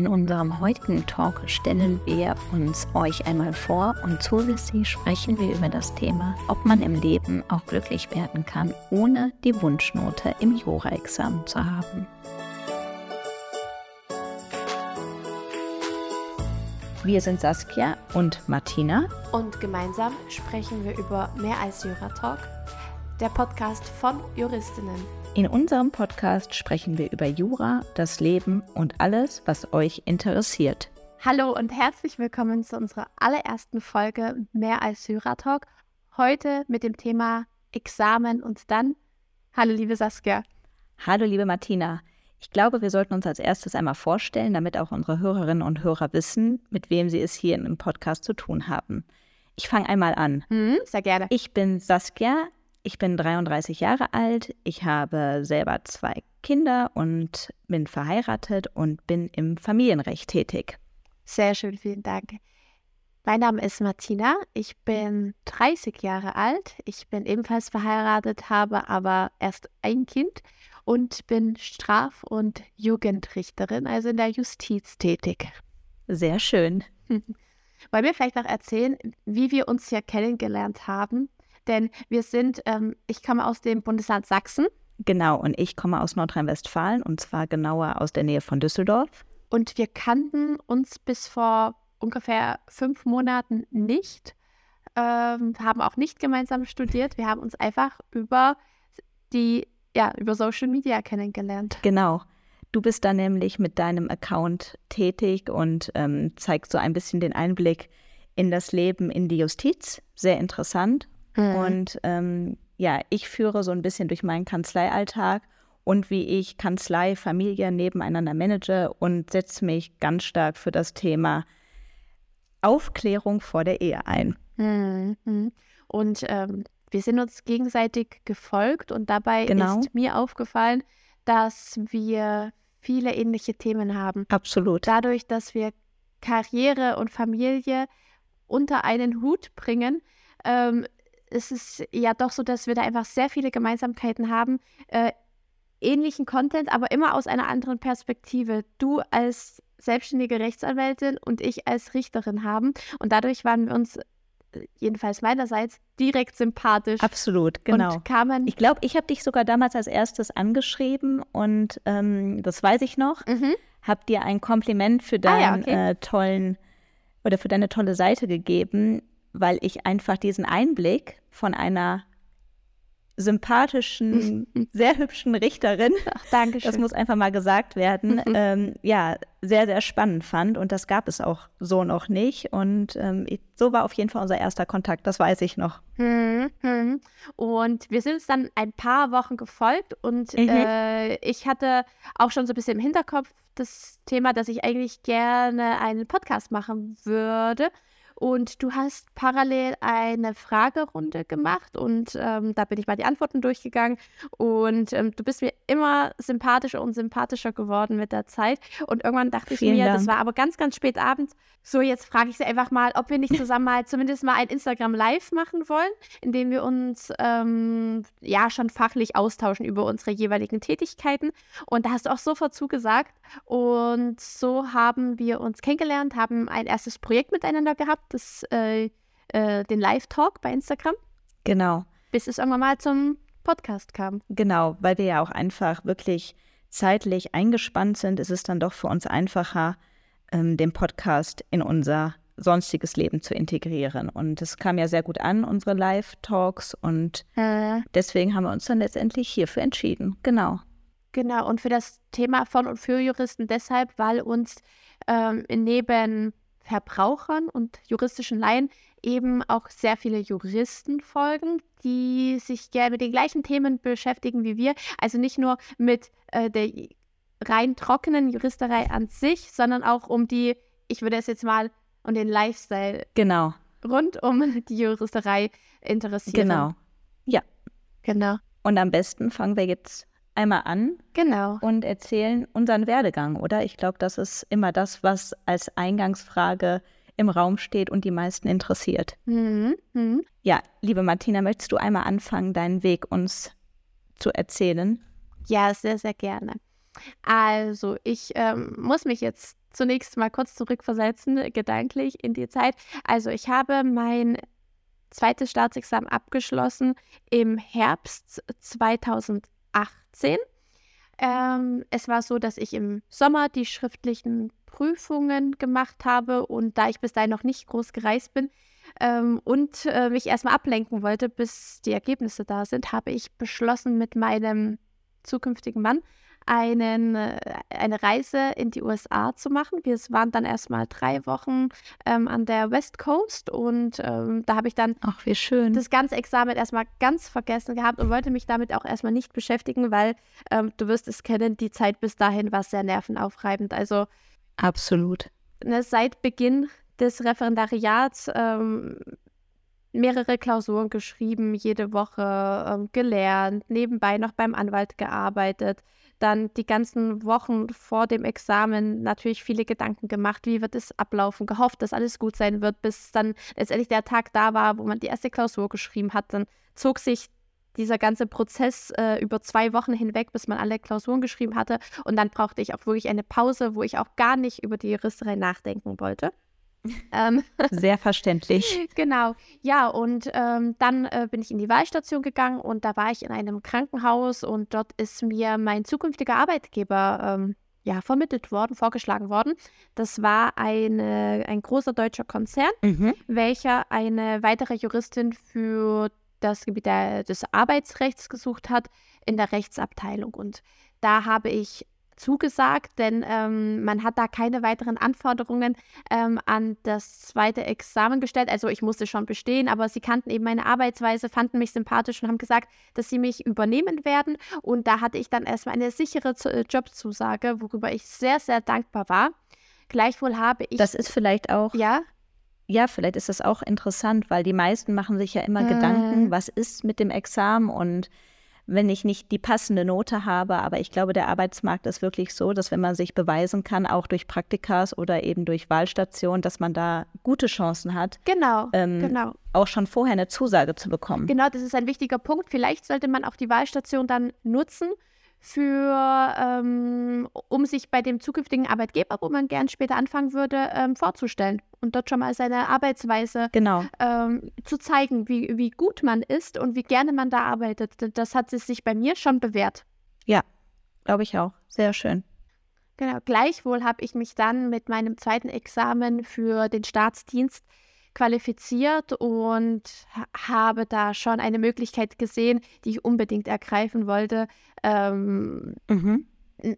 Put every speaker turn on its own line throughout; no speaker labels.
In unserem heutigen Talk stellen wir uns euch einmal vor und zusätzlich sprechen wir über das Thema, ob man im Leben auch glücklich werden kann, ohne die Wunschnote im Jura-Examen zu haben. Wir sind Saskia und Martina.
Und gemeinsam sprechen wir über mehr als Jura-Talk, der Podcast von Juristinnen.
In unserem Podcast sprechen wir über Jura, das Leben und alles, was euch interessiert.
Hallo und herzlich willkommen zu unserer allerersten Folge Mehr als Jura-Talk. Heute mit dem Thema Examen und dann. Hallo, liebe Saskia.
Hallo, liebe Martina. Ich glaube, wir sollten uns als erstes einmal vorstellen, damit auch unsere Hörerinnen und Hörer wissen, mit wem sie es hier im Podcast zu tun haben. Ich fange einmal an.
Mhm, sehr gerne.
Ich bin Saskia. Ich bin 33 Jahre alt, ich habe selber zwei Kinder und bin verheiratet und bin im Familienrecht tätig.
Sehr schön, vielen Dank. Mein Name ist Martina, ich bin 30 Jahre alt, ich bin ebenfalls verheiratet, habe aber erst ein Kind und bin Straf- und Jugendrichterin, also in der Justiz tätig.
Sehr schön.
Wollen wir vielleicht noch erzählen, wie wir uns hier kennengelernt haben? Denn wir sind, ähm, ich komme aus dem Bundesland Sachsen.
Genau, und ich komme aus Nordrhein-Westfalen und zwar genauer aus der Nähe von Düsseldorf.
Und wir kannten uns bis vor ungefähr fünf Monaten nicht, ähm, haben auch nicht gemeinsam studiert. Wir haben uns einfach über die, ja, über Social Media kennengelernt.
Genau. Du bist da nämlich mit deinem Account tätig und ähm, zeigst so ein bisschen den Einblick in das Leben in die Justiz. Sehr interessant. Mhm. Und ähm, ja, ich führe so ein bisschen durch meinen Kanzleialltag und wie ich Kanzlei, Familie nebeneinander manage und setze mich ganz stark für das Thema Aufklärung vor der Ehe ein.
Mhm. Und ähm, wir sind uns gegenseitig gefolgt und dabei genau. ist mir aufgefallen, dass wir viele ähnliche Themen haben.
Absolut.
Dadurch, dass wir Karriere und Familie unter einen Hut bringen, ähm, es ist ja doch so, dass wir da einfach sehr viele Gemeinsamkeiten haben. Äh, ähnlichen Content, aber immer aus einer anderen Perspektive. Du als selbstständige Rechtsanwältin und ich als Richterin haben. Und dadurch waren wir uns, äh, jedenfalls meinerseits, direkt sympathisch.
Absolut, genau. Und kamen ich glaube, ich habe dich sogar damals als erstes angeschrieben und ähm, das weiß ich noch. Mhm. Hab dir ein Kompliment für deinen ah, ja, okay. äh, tollen oder für deine tolle Seite gegeben, weil ich einfach diesen Einblick von einer sympathischen, sehr hübschen Richterin,
Ach,
das muss einfach mal gesagt werden, mhm. ähm, ja, sehr, sehr spannend fand. Und das gab es auch so noch nicht. Und ähm, so war auf jeden Fall unser erster Kontakt, das weiß ich noch.
Mhm. Und wir sind uns dann ein paar Wochen gefolgt und mhm. äh, ich hatte auch schon so ein bisschen im Hinterkopf das Thema, dass ich eigentlich gerne einen Podcast machen würde. Und du hast parallel eine Fragerunde gemacht und ähm, da bin ich mal die Antworten durchgegangen. Und ähm, du bist mir immer sympathischer und sympathischer geworden mit der Zeit. Und irgendwann dachte Vielen ich mir, Dank. das war aber ganz, ganz spät abends. So, jetzt frage ich sie einfach mal, ob wir nicht zusammen mal zumindest mal ein Instagram Live machen wollen, in dem wir uns ähm, ja schon fachlich austauschen über unsere jeweiligen Tätigkeiten. Und da hast du auch sofort zugesagt. Und so haben wir uns kennengelernt, haben ein erstes Projekt miteinander gehabt das, äh, äh, den Live-Talk bei Instagram.
Genau.
Bis es irgendwann mal zum Podcast kam.
Genau, weil wir ja auch einfach wirklich zeitlich eingespannt sind, ist es dann doch für uns einfacher, ähm, den Podcast in unser sonstiges Leben zu integrieren. Und es kam ja sehr gut an, unsere Live-Talks. Und äh. deswegen haben wir uns dann letztendlich hierfür entschieden. Genau.
Genau, und für das Thema von und für Juristen deshalb, weil uns ähm, neben Verbrauchern und juristischen Laien eben auch sehr viele Juristen folgen, die sich gerne mit den gleichen Themen beschäftigen wie wir. Also nicht nur mit äh, der rein trockenen Juristerei an sich, sondern auch um die, ich würde es jetzt mal, um den Lifestyle
genau.
rund um die Juristerei interessieren.
Genau. Ja. Genau. Und am besten fangen wir jetzt einmal an
genau.
und erzählen unseren Werdegang, oder? Ich glaube, das ist immer das, was als Eingangsfrage im Raum steht und die meisten interessiert.
Mhm. Mhm.
Ja, liebe Martina, möchtest du einmal anfangen, deinen Weg uns zu erzählen?
Ja, sehr, sehr gerne. Also, ich ähm, muss mich jetzt zunächst mal kurz zurückversetzen, gedanklich in die Zeit. Also ich habe mein zweites Staatsexamen abgeschlossen im Herbst 2018. Ähm, es war so, dass ich im Sommer die schriftlichen Prüfungen gemacht habe und da ich bis dahin noch nicht groß gereist bin ähm, und äh, mich erstmal ablenken wollte, bis die Ergebnisse da sind, habe ich beschlossen, mit meinem zukünftigen Mann einen, äh, eine Reise in die USA zu machen. Wir waren dann erstmal drei Wochen ähm, an der West Coast und ähm, da habe ich dann
Ach, wie schön.
das ganze Examen erstmal ganz vergessen gehabt und wollte mich damit auch erstmal nicht beschäftigen, weil ähm, du wirst es kennen, die Zeit bis dahin war sehr nervenaufreibend. Also
absolut.
Ne, seit Beginn des Referendariats ähm, mehrere Klausuren geschrieben, jede Woche ähm, gelernt, nebenbei noch beim Anwalt gearbeitet dann die ganzen Wochen vor dem Examen natürlich viele Gedanken gemacht, wie wird es ablaufen, gehofft, dass alles gut sein wird, bis dann letztendlich der Tag da war, wo man die erste Klausur geschrieben hat. Dann zog sich dieser ganze Prozess äh, über zwei Wochen hinweg, bis man alle Klausuren geschrieben hatte. Und dann brauchte ich auch wirklich eine Pause, wo ich auch gar nicht über die Juristerei nachdenken wollte.
Ähm, Sehr verständlich.
genau. Ja, und ähm, dann äh, bin ich in die Wahlstation gegangen und da war ich in einem Krankenhaus und dort ist mir mein zukünftiger Arbeitgeber ähm, ja, vermittelt worden, vorgeschlagen worden. Das war eine, ein großer deutscher Konzern, mhm. welcher eine weitere Juristin für das Gebiet der, des Arbeitsrechts gesucht hat in der Rechtsabteilung. Und da habe ich zugesagt, denn ähm, man hat da keine weiteren Anforderungen ähm, an das zweite Examen gestellt. Also ich musste schon bestehen, aber sie kannten eben meine Arbeitsweise, fanden mich sympathisch und haben gesagt, dass sie mich übernehmen werden. Und da hatte ich dann erstmal eine sichere äh, Jobzusage, worüber ich sehr, sehr dankbar war. Gleichwohl habe ich.
Das ist vielleicht auch.
Ja.
Ja, vielleicht ist das auch interessant, weil die meisten machen sich ja immer hm. Gedanken, was ist mit dem Examen und wenn ich nicht die passende Note habe. Aber ich glaube, der Arbeitsmarkt ist wirklich so, dass wenn man sich beweisen kann, auch durch Praktikas oder eben durch Wahlstationen, dass man da gute Chancen hat.
Genau, ähm, genau.
Auch schon vorher eine Zusage zu bekommen.
Genau, das ist ein wichtiger Punkt. Vielleicht sollte man auch die Wahlstation dann nutzen, für, ähm, um sich bei dem zukünftigen Arbeitgeber, wo man gern später anfangen würde, ähm, vorzustellen und dort schon mal seine Arbeitsweise
genau.
ähm, zu zeigen, wie, wie gut man ist und wie gerne man da arbeitet. Das hat sich bei mir schon bewährt.
Ja, glaube ich auch. Sehr schön.
Genau, gleichwohl habe ich mich dann mit meinem zweiten Examen für den Staatsdienst qualifiziert und habe da schon eine Möglichkeit gesehen, die ich unbedingt ergreifen wollte. Ähm, mhm.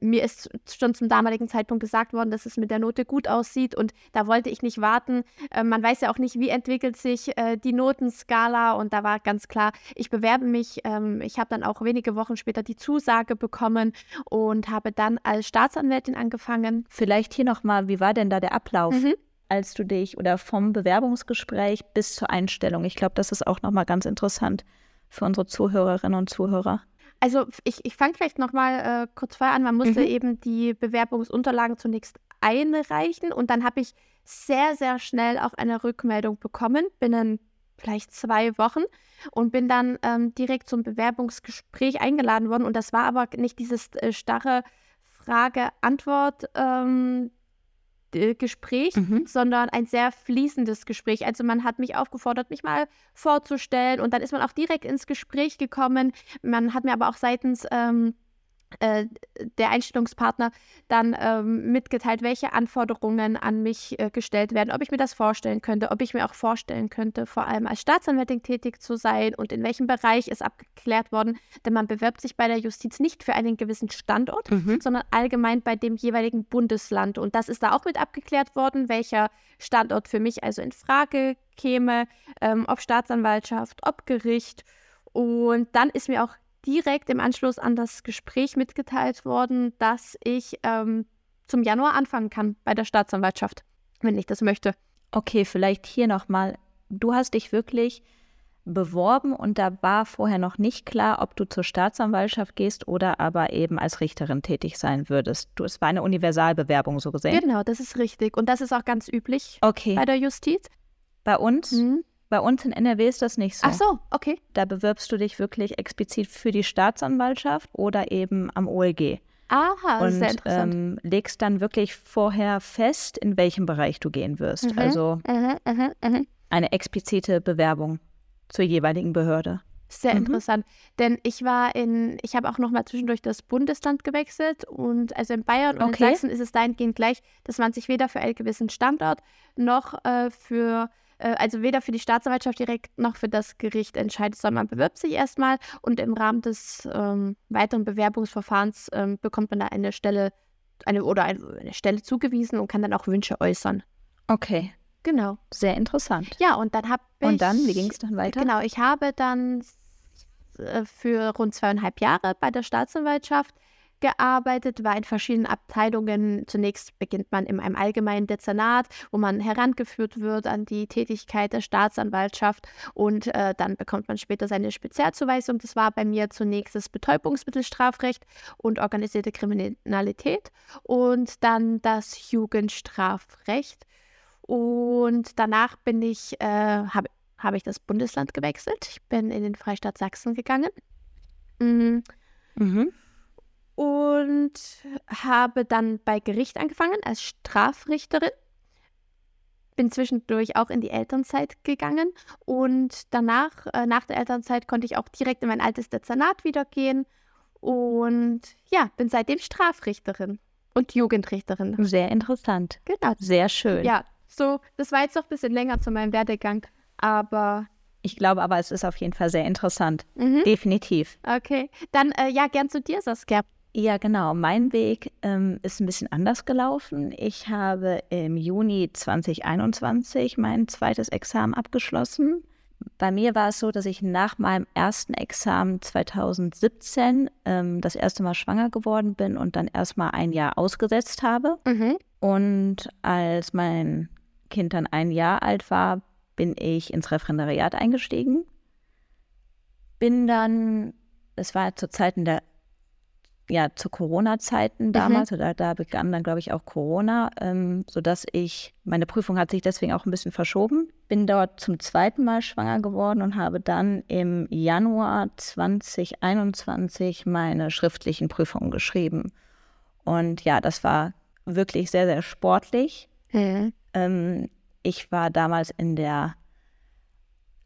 Mir ist schon zum damaligen Zeitpunkt gesagt worden, dass es mit der Note gut aussieht und da wollte ich nicht warten. Äh, man weiß ja auch nicht, wie entwickelt sich äh, die Notenskala und da war ganz klar, ich bewerbe mich. Ähm, ich habe dann auch wenige Wochen später die Zusage bekommen und habe dann als Staatsanwältin angefangen.
Vielleicht hier nochmal, wie war denn da der Ablauf? Mhm als du dich oder vom Bewerbungsgespräch bis zur Einstellung? Ich glaube, das ist auch nochmal ganz interessant für unsere Zuhörerinnen und Zuhörer.
Also ich, ich fange vielleicht nochmal äh, kurz vorher an. Man musste mhm. eben die Bewerbungsunterlagen zunächst einreichen und dann habe ich sehr, sehr schnell auch eine Rückmeldung bekommen, binnen vielleicht zwei Wochen und bin dann ähm, direkt zum Bewerbungsgespräch eingeladen worden. Und das war aber nicht dieses äh, starre Frage-Antwort. Ähm, äh, Gespräch, mhm. sondern ein sehr fließendes Gespräch. Also man hat mich aufgefordert, mich mal vorzustellen und dann ist man auch direkt ins Gespräch gekommen. Man hat mir aber auch seitens ähm, äh, der Einstellungspartner dann ähm, mitgeteilt, welche Anforderungen an mich äh, gestellt werden, ob ich mir das vorstellen könnte, ob ich mir auch vorstellen könnte, vor allem als Staatsanwältin tätig zu sein und in welchem Bereich ist abgeklärt worden, denn man bewirbt sich bei der Justiz nicht für einen gewissen Standort, mhm. sondern allgemein bei dem jeweiligen Bundesland und das ist da auch mit abgeklärt worden, welcher Standort für mich also in Frage käme, ähm, ob Staatsanwaltschaft, ob Gericht und dann ist mir auch direkt im Anschluss an das Gespräch mitgeteilt worden, dass ich ähm, zum Januar anfangen kann bei der Staatsanwaltschaft, wenn ich das möchte.
Okay, vielleicht hier nochmal. Du hast dich wirklich beworben und da war vorher noch nicht klar, ob du zur Staatsanwaltschaft gehst oder aber eben als Richterin tätig sein würdest. Du, es war eine Universalbewerbung so gesehen.
Genau, das ist richtig. Und das ist auch ganz üblich
okay.
bei der Justiz.
Bei uns mhm. Bei uns in NRW ist das nicht so.
Ach so, okay.
Da bewirbst du dich wirklich explizit für die Staatsanwaltschaft oder eben am OLG.
Aha,
und
sehr interessant.
ähm, legst dann wirklich vorher fest, in welchem Bereich du gehen wirst.
Mhm,
Also
mhm, mhm, mhm.
eine explizite Bewerbung zur jeweiligen Behörde.
Sehr
Mhm.
interessant. Denn ich war in, ich habe auch noch mal zwischendurch das Bundesland gewechselt und also in Bayern und
Okay.
in Sachsen ist es dahingehend gleich, dass man sich weder für einen gewissen Standort noch äh, für, also weder für die Staatsanwaltschaft direkt noch für das Gericht entscheidet, sondern man bewirbt sich erstmal und im Rahmen des ähm, weiteren Bewerbungsverfahrens ähm, bekommt man da eine Stelle, eine oder eine, eine Stelle zugewiesen und kann dann auch Wünsche äußern.
Okay,
Genau.
sehr interessant.
Ja, und dann habe ich.
Und dann, wie ging es dann weiter?
Genau, ich habe dann äh, für rund zweieinhalb Jahre bei der Staatsanwaltschaft gearbeitet, war in verschiedenen Abteilungen. Zunächst beginnt man in einem allgemeinen Dezernat, wo man herangeführt wird an die Tätigkeit der Staatsanwaltschaft und äh, dann bekommt man später seine Spezialzuweisung. Das war bei mir zunächst das Betäubungsmittelstrafrecht und organisierte Kriminalität und dann das Jugendstrafrecht. Und danach bin ich, äh, habe habe ich das Bundesland gewechselt. Ich bin in den Freistaat Sachsen gegangen. Mm,
Mhm.
Und habe dann bei Gericht angefangen als Strafrichterin. Bin zwischendurch auch in die Elternzeit gegangen und danach, äh, nach der Elternzeit, konnte ich auch direkt in mein altes Dezernat wieder gehen und ja, bin seitdem Strafrichterin und Jugendrichterin.
Sehr interessant.
Genau.
Sehr schön.
Ja, so, das war jetzt noch ein bisschen länger zu meinem Werdegang, aber
Ich glaube aber, es ist auf jeden Fall sehr interessant.
mhm,
Definitiv.
okay. Dann äh, ja, gern zu dir, Saskia.
Ja, genau. Mein Weg ähm, ist ein bisschen anders gelaufen. Ich habe im Juni 2021 mein zweites Examen abgeschlossen. Bei mir war es so, dass ich nach meinem ersten Examen 2017 ähm, das erste Mal schwanger geworden bin und dann erstmal ein Jahr ausgesetzt habe.
Mhm.
Und als mein Kind dann ein Jahr alt war, bin ich ins Referendariat eingestiegen. Bin dann, es war zur Zeiten der, ja, zu Corona-Zeiten damals, oder da begann dann, glaube ich, auch Corona, ähm, sodass ich, meine Prüfung hat sich deswegen auch ein bisschen verschoben. Bin dort zum zweiten Mal schwanger geworden und habe dann im Januar 2021 meine schriftlichen Prüfungen geschrieben. Und ja, das war wirklich sehr, sehr sportlich.
Mhm.
Ähm, ich war damals in der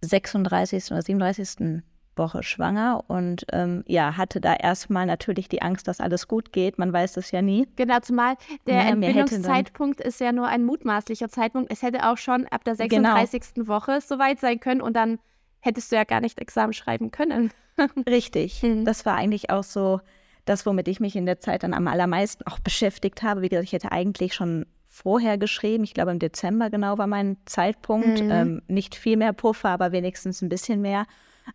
36. oder 37. Woche schwanger und ähm, ja, hatte da erstmal natürlich die Angst, dass alles gut geht. Man weiß das ja nie.
Genau, zumal der
Ja, dann-
Entbindungszeitpunkt ist ja nur ein mutmaßlicher Zeitpunkt. Es hätte auch schon ab der
Genau.
36. Woche soweit sein können und dann hättest du ja gar nicht Examen schreiben können.
Richtig.
Mhm.
Das war eigentlich auch so das, womit ich mich in der Zeit dann am allermeisten auch beschäftigt habe. Wie gesagt, ich hätte eigentlich schon vorher geschrieben. Ich glaube, im Dezember genau war mein Zeitpunkt.
Mhm.
Ähm, nicht viel mehr Puffer, aber wenigstens ein bisschen mehr.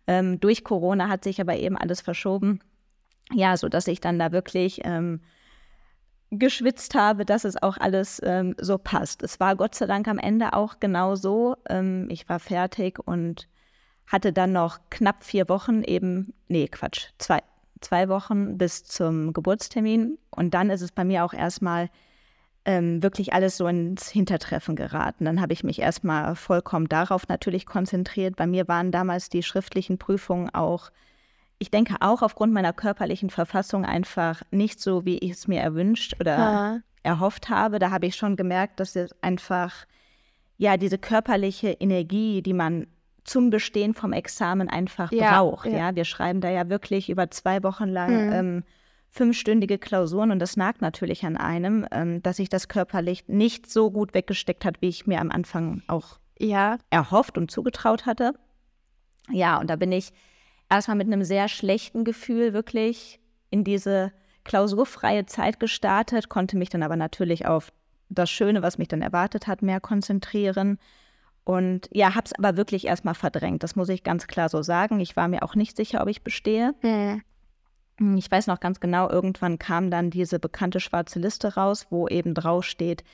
Ähm, durch Corona hat sich aber eben alles verschoben. Ja, sodass ich dann da wirklich ähm, geschwitzt habe, dass es auch alles ähm, so passt. Es war Gott sei Dank am Ende auch genau so. Ähm, ich war fertig und hatte dann noch knapp vier Wochen eben, nee, Quatsch, zwei, zwei Wochen bis zum Geburtstermin. Und dann ist es bei mir auch erstmal ähm, wirklich alles so ins Hintertreffen geraten. Dann habe ich mich erstmal vollkommen darauf natürlich konzentriert. Bei mir waren damals die schriftlichen Prüfungen auch, ich denke auch aufgrund meiner körperlichen Verfassung einfach nicht so, wie ich es mir erwünscht oder
Ja.
erhofft habe. Da habe ich schon gemerkt, dass es einfach, ja, diese körperliche Energie, die man zum Bestehen vom Examen einfach
Ja,
braucht.
ja.
Ja. wir schreiben da ja wirklich über zwei Wochen lang
Mhm.
ähm, fünfstündige Klausuren und das nagt natürlich an einem, ähm, dass sich das körperlich nicht so gut weggesteckt hat, wie ich mir am Anfang auch
Ja,
erhofft und zugetraut hatte. Ja, und da bin ich erstmal mit einem sehr schlechten Gefühl wirklich in diese klausurfreie Zeit gestartet, konnte mich dann aber natürlich auf das Schöne, was mich dann erwartet hat, mehr konzentrieren. Und ja, habe es aber wirklich erstmal verdrängt. Das muss ich ganz klar so sagen. Ich war mir auch nicht sicher, ob ich bestehe.
Mhm.
Ich weiß noch ganz genau, irgendwann kam dann diese bekannte schwarze Liste raus, wo eben draufsteht,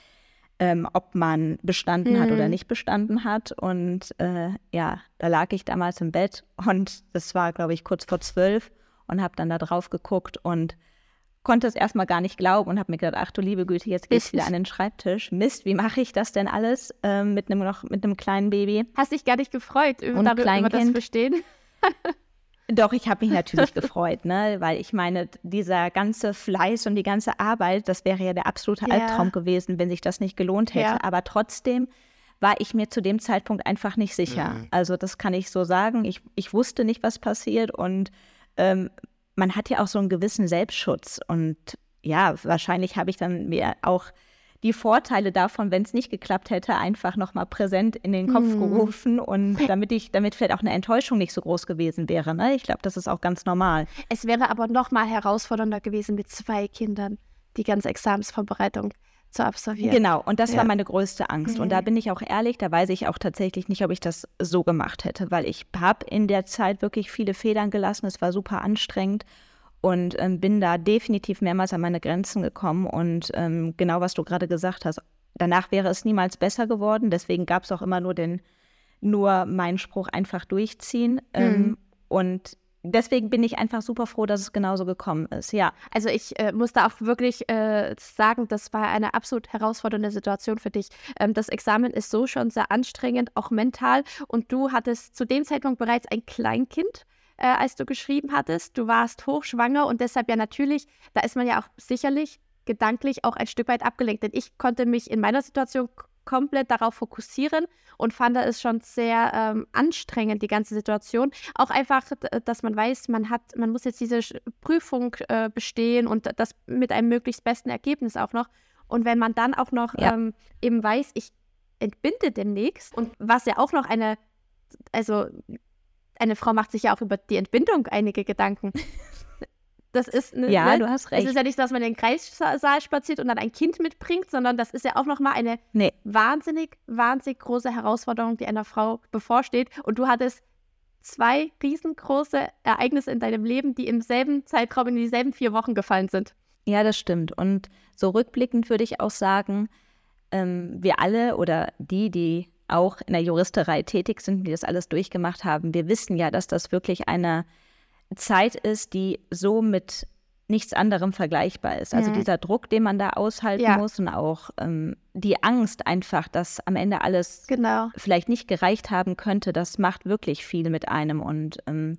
ähm, ob man bestanden hat oder
Mhm.
nicht bestanden hat. Und äh, ja, da lag ich damals im Bett und das war, glaube ich, kurz vor zwölf und habe dann da drauf geguckt und konnte es erstmal gar nicht glauben und habe mir gedacht, ach du liebe Güte, jetzt geht's wieder an den Schreibtisch. Mist, wie mache ich das denn alles ähm, mit einem noch mit einem kleinen Baby?
Hast dich gar nicht gefreut über,
Und
darüber, über das
Kleinkind. Doch, ich habe mich natürlich gefreut, ne? weil ich meine, dieser ganze Fleiß und die ganze Arbeit, das wäre ja der absolute ja. Albtraum gewesen, wenn sich das nicht gelohnt hätte. Ja. Aber trotzdem war ich mir zu dem Zeitpunkt einfach nicht sicher. Mhm. Also das kann ich so sagen. Ich, ich wusste nicht, was passiert und ähm, man hat ja auch so einen gewissen Selbstschutz. Und ja, wahrscheinlich habe ich dann mir auch die Vorteile davon, wenn es nicht geklappt hätte, einfach nochmal präsent in den Kopf mhm. gerufen und damit ich, damit vielleicht auch eine Enttäuschung nicht so groß gewesen wäre. Ne? Ich glaube, das ist auch ganz normal.
Es wäre aber nochmal herausfordernder gewesen mit zwei Kindern, die ganze Examensvorbereitung zu absolvieren.
Genau, und das ja. war meine größte Angst. Mhm. Und da bin ich auch ehrlich, da weiß ich auch tatsächlich nicht, ob ich das so gemacht hätte, weil ich habe in der Zeit wirklich viele Federn gelassen. Es war super anstrengend und ähm, bin da definitiv mehrmals an meine Grenzen gekommen. Und ähm, genau, was du gerade gesagt hast, danach wäre es niemals besser geworden. Deswegen gab es auch immer nur den, nur meinen Spruch einfach durchziehen. Mhm. Ähm, und deswegen bin ich einfach super froh, dass es genauso gekommen ist. Ja.
Also ich äh, muss da auch wirklich äh, sagen, das war eine absolut herausfordernde Situation für dich. Ähm, das Examen ist so schon sehr anstrengend, auch mental. Und du hattest zu dem Zeitpunkt bereits ein Kleinkind äh, als du geschrieben hattest. Du warst hochschwanger und deshalb ja natürlich, da ist man ja auch sicherlich gedanklich auch ein Stück weit abgelenkt. Denn ich konnte mich in meiner Situation komplett darauf fokussieren und fand es schon sehr ähm, anstrengend, die ganze Situation. Auch einfach, dass man weiß, man hat, man muss jetzt diese Prüfung äh, bestehen und das mit einem möglichst besten Ergebnis auch noch. Und wenn man dann auch noch ja. ähm, eben weiß, ich entbinde demnächst und was ja auch noch eine, also eine Frau macht sich ja auch über die Entbindung einige Gedanken. Das ist
ne, ja, ne? du hast recht.
Es ist ja nicht, dass man in den Kreissaal spaziert und dann ein Kind mitbringt, sondern das ist ja auch nochmal eine nee. wahnsinnig, wahnsinnig große Herausforderung, die einer Frau bevorsteht. Und du hattest zwei riesengroße Ereignisse in deinem Leben, die im selben Zeitraum in dieselben vier Wochen gefallen sind.
Ja, das stimmt. Und so rückblickend würde ich auch sagen, ähm, wir alle oder die, die auch in der Juristerei tätig sind, die das alles durchgemacht haben, wir wissen ja, dass das wirklich eine Zeit ist, die so mit nichts anderem vergleichbar ist. Also ja. dieser Druck, den man da aushalten ja. muss und auch ähm, die Angst einfach, dass am Ende alles genau. vielleicht nicht gereicht haben könnte, das macht wirklich viel mit einem. Und ähm,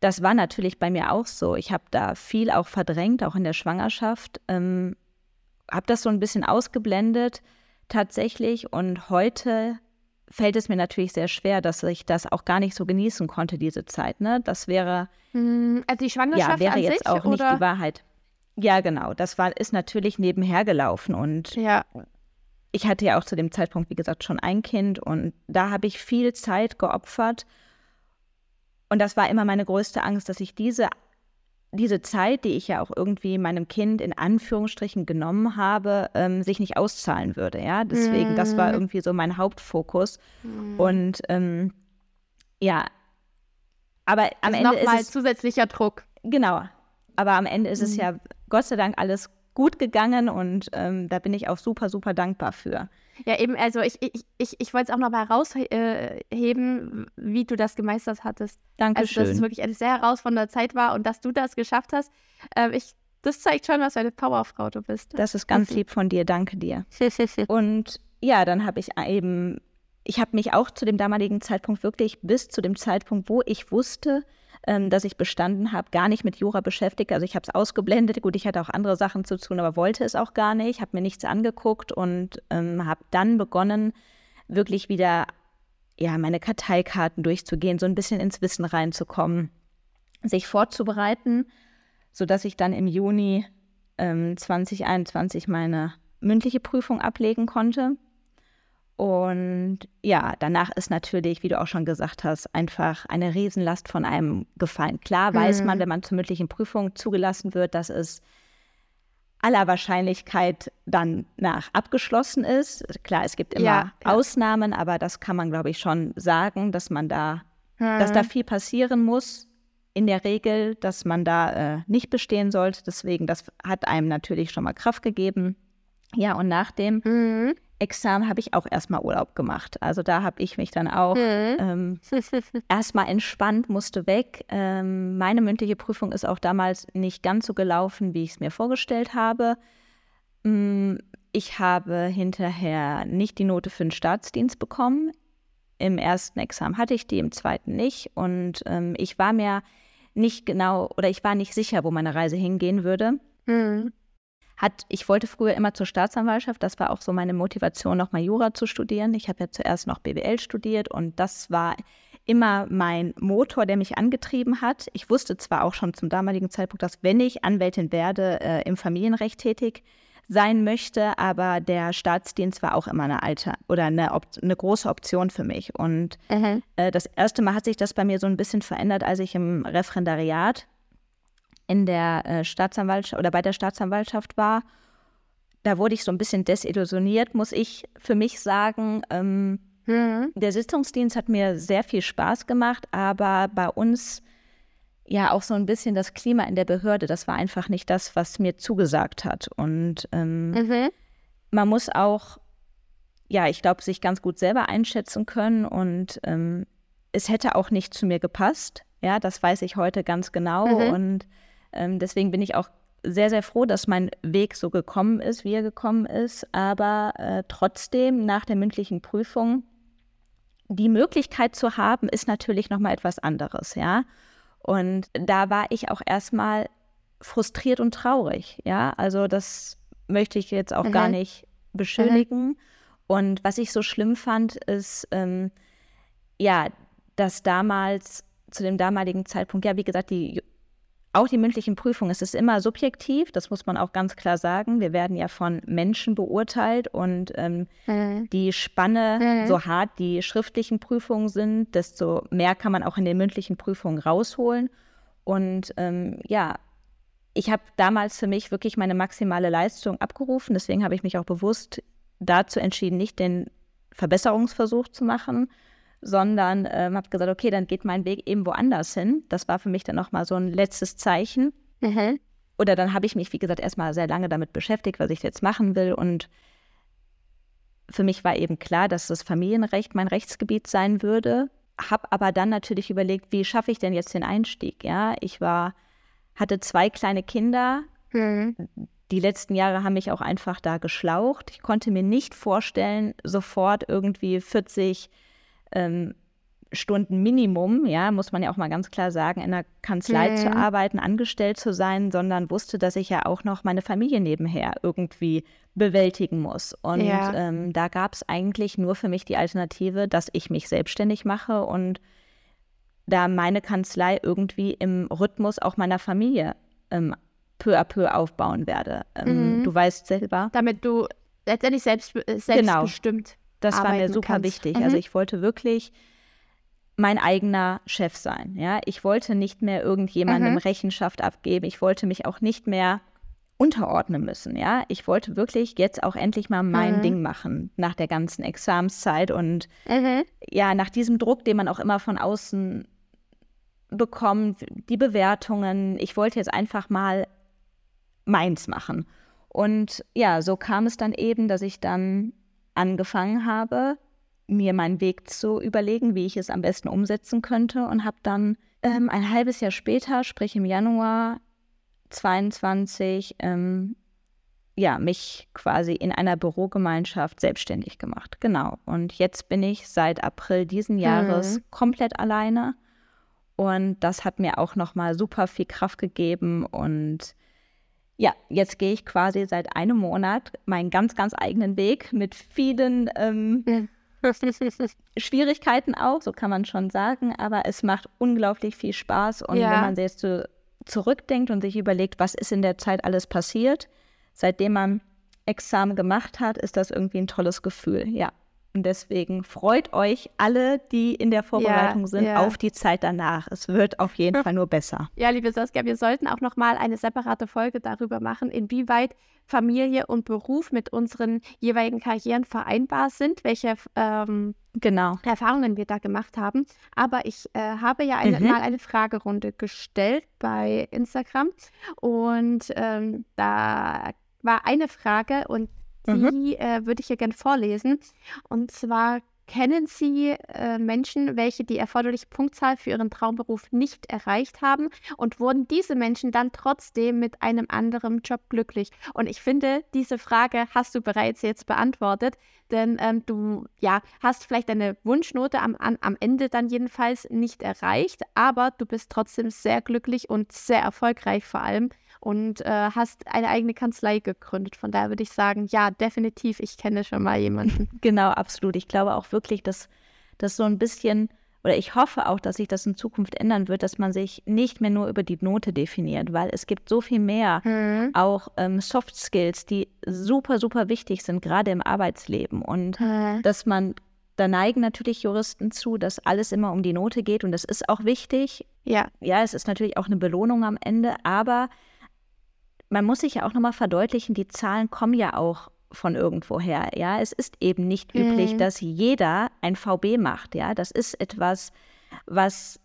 das war natürlich bei mir auch so. Ich habe da viel auch verdrängt, auch in der Schwangerschaft. Ähm, habe das so ein bisschen ausgeblendet tatsächlich. Und heute fällt es mir natürlich sehr schwer, dass ich das auch gar nicht so genießen konnte, diese Zeit. Ne? Das wäre.
Hm, also die Schwangerschaft
ja, wäre jetzt
sich,
auch oder? nicht die Wahrheit. Ja, genau. Das war, ist natürlich nebenher gelaufen. Und ja. ich hatte ja auch zu dem Zeitpunkt, wie gesagt, schon ein Kind und da habe ich viel Zeit geopfert. Und das war immer meine größte Angst, dass ich diese diese Zeit, die ich ja auch irgendwie meinem Kind in Anführungsstrichen genommen habe, ähm, sich nicht auszahlen würde. Ja, deswegen, mm. das war mhm. irgendwie so mein Hauptfokus. Mm. Und ähm, ja, aber am
das
Ende ist
mal zusätzlicher Druck.
Genau, aber am Ende ist mm. es ja Gott sei Dank alles gut gegangen und ähm, da bin ich auch super, super dankbar für.
Ja, eben, also ich, ich, ich, ich wollte es auch noch mal herausheben, wie du das gemeistert hattest.
Danke
also, dass es wirklich eine sehr herausfordernde Zeit war und dass du das geschafft hast. Ähm, ich, das zeigt schon, was für eine Powerfrau du bist.
Das ist ganz lieb von dir, danke dir. und ja, dann habe ich eben, ich habe mich auch zu dem damaligen Zeitpunkt wirklich bis zu dem Zeitpunkt, wo ich wusste, ähm, dass ich bestanden habe, gar nicht mit Jura beschäftigt. Also ich habe es ausgeblendet. Gut, ich hatte auch andere Sachen zu tun, aber wollte es auch gar nicht, habe mir nichts angeguckt und ähm, habe dann begonnen, wirklich wieder ja, meine Karteikarten durchzugehen, so ein bisschen ins Wissen reinzukommen, sich vorzubereiten, sodass ich dann im Juni ähm, 2021 meine mündliche Prüfung ablegen konnte. Und ja, danach ist natürlich, wie du auch schon gesagt hast, einfach eine Riesenlast von einem gefallen. Klar weiß mhm. man, wenn man zur mündlichen Prüfung zugelassen wird, dass es aller Wahrscheinlichkeit dann nach abgeschlossen ist. Klar, es gibt immer ja, ja. Ausnahmen, aber das kann man, glaube ich, schon sagen, dass man da, mhm. dass da viel passieren muss. In der Regel, dass man da äh, nicht bestehen sollte. Deswegen, das hat einem natürlich schon mal Kraft gegeben. Ja, und nach dem mhm. Examen habe ich auch erstmal Urlaub gemacht. Also da habe ich mich dann auch mhm. ähm, erstmal entspannt, musste weg. Ähm, meine mündliche Prüfung ist auch damals nicht ganz so gelaufen, wie ich es mir vorgestellt habe. Ähm, ich habe hinterher nicht die Note für den Staatsdienst bekommen. Im ersten Examen hatte ich die, im zweiten nicht. Und ähm, ich war mir nicht genau oder ich war nicht sicher, wo meine Reise hingehen würde. Mhm. Hat, ich wollte früher immer zur Staatsanwaltschaft, das war auch so meine Motivation, nochmal Jura zu studieren. Ich habe ja zuerst noch BWL studiert und das war immer mein Motor, der mich angetrieben hat. Ich wusste zwar auch schon zum damaligen Zeitpunkt, dass wenn ich Anwältin werde, äh, im Familienrecht tätig sein möchte, aber der Staatsdienst war auch immer eine alte oder eine, eine große Option für mich. Und mhm. äh, das erste Mal hat sich das bei mir so ein bisschen verändert, als ich im Referendariat in der äh, Staatsanwaltschaft oder bei der Staatsanwaltschaft war. Da wurde ich so ein bisschen desillusioniert, muss ich für mich sagen. Ähm, mhm. Der Sitzungsdienst hat mir sehr viel Spaß gemacht, aber bei uns ja auch so ein bisschen das Klima in der Behörde, das war einfach nicht das, was mir zugesagt hat. Und ähm, mhm. man muss auch, ja, ich glaube, sich ganz gut selber einschätzen können und ähm, es hätte auch nicht zu mir gepasst. Ja, das weiß ich heute ganz genau. Mhm. Und ähm, deswegen bin ich auch sehr, sehr froh, dass mein Weg so gekommen ist, wie er gekommen ist. Aber äh, trotzdem nach der mündlichen Prüfung die Möglichkeit zu haben, ist natürlich nochmal etwas anderes, ja. Und da war ich auch erstmal frustriert und traurig. Ja, also das möchte ich jetzt auch mhm. gar nicht beschönigen. Mhm. Und was ich so schlimm fand, ist, ähm, ja, dass damals, zu dem damaligen Zeitpunkt, ja, wie gesagt, die auch die mündlichen Prüfungen, es ist immer subjektiv, das muss man auch ganz klar sagen. Wir werden ja von Menschen beurteilt und ähm, mhm. die Spanne, mhm. so hart die schriftlichen Prüfungen sind, desto mehr kann man auch in den mündlichen Prüfungen rausholen. Und ähm, ja, ich habe damals für mich wirklich meine maximale Leistung abgerufen. Deswegen habe ich mich auch bewusst dazu entschieden, nicht den Verbesserungsversuch zu machen, sondern ähm, habe gesagt, okay, dann geht mein Weg eben woanders hin. Das war für mich dann nochmal so ein letztes Zeichen. Mhm. Oder dann habe ich mich, wie gesagt, erstmal sehr lange damit beschäftigt, was ich jetzt machen will. Und für mich war eben klar, dass das Familienrecht mein Rechtsgebiet sein würde. Habe aber dann natürlich überlegt, wie schaffe ich denn jetzt den Einstieg? Ja, ich war, hatte zwei kleine Kinder. Mhm. Die letzten Jahre haben mich auch einfach da geschlaucht. Ich konnte mir nicht vorstellen, sofort irgendwie 40 ähm, Stunden Minimum, ja, muss man ja auch mal ganz klar sagen, in der Kanzlei mhm. zu arbeiten, angestellt zu sein, sondern wusste, dass ich ja auch noch meine Familie nebenher irgendwie bewältigen muss. Und ja. ähm, da gab es eigentlich nur für mich die Alternative, dass ich mich selbstständig mache und da meine Kanzlei irgendwie im Rhythmus auch meiner Familie ähm, peu à peu aufbauen werde. Ähm, mhm. Du weißt selber.
Damit du letztendlich selbst, äh, selbstbestimmt genau.
Das war mir super kannst. wichtig. Also mhm. Also ich wollte wirklich mein eigener Chef sein. Ja, ich wollte nicht mehr irgendjemandem mhm. Rechenschaft abgeben. Ich wollte mich auch nicht mehr unterordnen müssen. Ja, ich wollte wirklich jetzt auch endlich mal mein mhm. Ding machen nach der ganzen Examszeit und mhm. ja, nach diesem Druck, den man auch immer von außen bekommt, die Bewertungen. Ich wollte jetzt einfach mal meins machen. Und ja, so kam es dann eben, dass ich dann angefangen habe, mir meinen Weg zu überlegen, wie ich es am besten umsetzen könnte und habe dann ähm, ein halbes Jahr später, sprich im Januar 22, ähm, ja, mich quasi in einer Bürogemeinschaft selbstständig gemacht. Genau. Und jetzt bin ich seit April diesen Jahres mhm. komplett alleine. Und das hat mir auch nochmal super viel Kraft gegeben und ja, jetzt gehe ich quasi seit einem Monat meinen ganz, ganz eigenen Weg mit vielen ähm. Schwierigkeiten auch, so kann man schon sagen, aber es macht unglaublich viel Spaß. Und ja. wenn man jetzt so zurückdenkt und sich überlegt, was ist in der Zeit alles passiert, seitdem man Examen gemacht hat, ist das irgendwie ein tolles Gefühl, ja. Und deswegen freut euch alle, die in der Vorbereitung ja, sind, ja. auf die Zeit danach. Es wird auf jeden Fall nur besser.
Ja, liebe Saskia, wir sollten auch noch mal eine separate Folge darüber machen, inwieweit Familie und Beruf mit unseren jeweiligen Karrieren vereinbar sind, welche ähm, genau. Erfahrungen wir da gemacht haben. Aber ich äh, habe ja eine, mhm. mal eine Fragerunde gestellt bei Instagram und ähm, da war eine Frage und Mhm. Die äh, würde ich hier gerne vorlesen. Und zwar Kennen Sie äh, Menschen, welche die erforderliche Punktzahl für ihren Traumberuf nicht erreicht haben und wurden diese Menschen dann trotzdem mit einem anderen Job glücklich? Und ich finde, diese Frage hast du bereits jetzt beantwortet, denn ähm, du ja, hast vielleicht deine Wunschnote am, an, am Ende dann jedenfalls nicht erreicht, aber du bist trotzdem sehr glücklich und sehr erfolgreich vor allem und äh, hast eine eigene Kanzlei gegründet. Von daher würde ich sagen, ja, definitiv, ich kenne schon mal jemanden.
Genau, absolut. Ich glaube auch wirklich, dass das so ein bisschen, oder ich hoffe auch, dass sich das in Zukunft ändern wird, dass man sich nicht mehr nur über die Note definiert, weil es gibt so viel mehr, mhm. auch ähm, Soft Skills, die super, super wichtig sind, gerade im Arbeitsleben. Und mhm. dass man da neigen natürlich Juristen zu, dass alles immer um die Note geht und das ist auch wichtig. Ja. Ja, es ist natürlich auch eine Belohnung am Ende, aber man muss sich ja auch nochmal verdeutlichen, die Zahlen kommen ja auch von irgendwoher. Ja, es ist eben nicht mhm. üblich, dass jeder ein VB macht. Ja, das ist etwas, was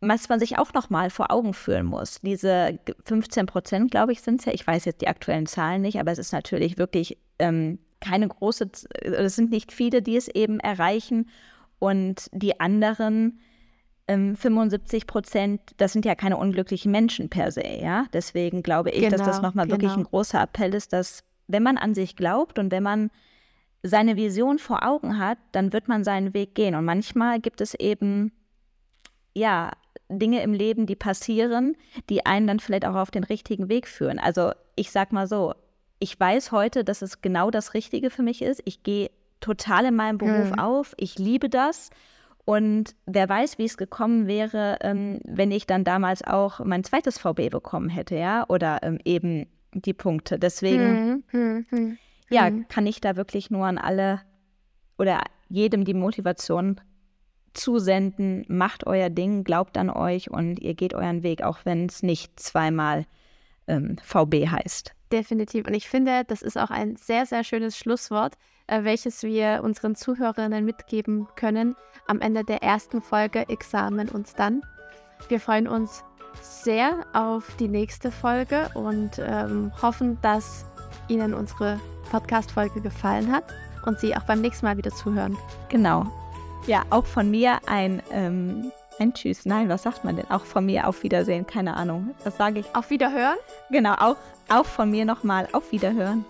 was man sich auch noch mal vor Augen führen muss. Diese 15 Prozent, glaube ich, sind es ja. Ich weiß jetzt die aktuellen Zahlen nicht, aber es ist natürlich wirklich ähm, keine große, es sind nicht viele, die es eben erreichen. Und die anderen, 75 ähm, Prozent, das sind ja keine unglücklichen Menschen per se, ja. Deswegen glaube ich, genau, dass das genau, nochmal genau. wirklich ein großer Appell ist, dass wenn man an sich glaubt und wenn man seine Vision vor Augen hat, dann wird man seinen Weg gehen. Und manchmal gibt es eben, ja, Dinge im Leben, die passieren, die einen dann vielleicht auch auf den richtigen Weg führen. Also ich sag mal so, ich weiß heute, dass es genau das Richtige für mich ist. Ich gehe total in meinem Beruf mhm. auf. Ich liebe das. Und wer weiß, wie es gekommen wäre, ähm, wenn ich dann damals auch mein zweites VB bekommen hätte, ja, oder ähm, eben die Punkte. Deswegen, hm, hm, hm, ja, hm. kann ich da wirklich nur an alle oder jedem die Motivation zusenden, macht euer Ding, glaubt an euch und ihr geht euren Weg, auch wenn es nicht zweimal ähm, VB heißt.
Definitiv. Und ich finde, das ist auch ein sehr, sehr schönes Schlusswort, welches wir unseren Zuhörerinnen mitgeben können am Ende der ersten Folge Examen und dann. Wir freuen uns sehr auf die nächste Folge und ähm, hoffen, dass Ihnen unsere Podcast-Folge gefallen hat und Sie auch beim nächsten Mal wieder zuhören.
Genau. Ja, auch von mir ein, ähm, ein Tschüss. Nein, was sagt man denn? Auch von mir auf Wiedersehen, keine Ahnung. Was sage ich?
Auf Wiederhören?
Genau, auch, auch von mir nochmal auf Wiederhören.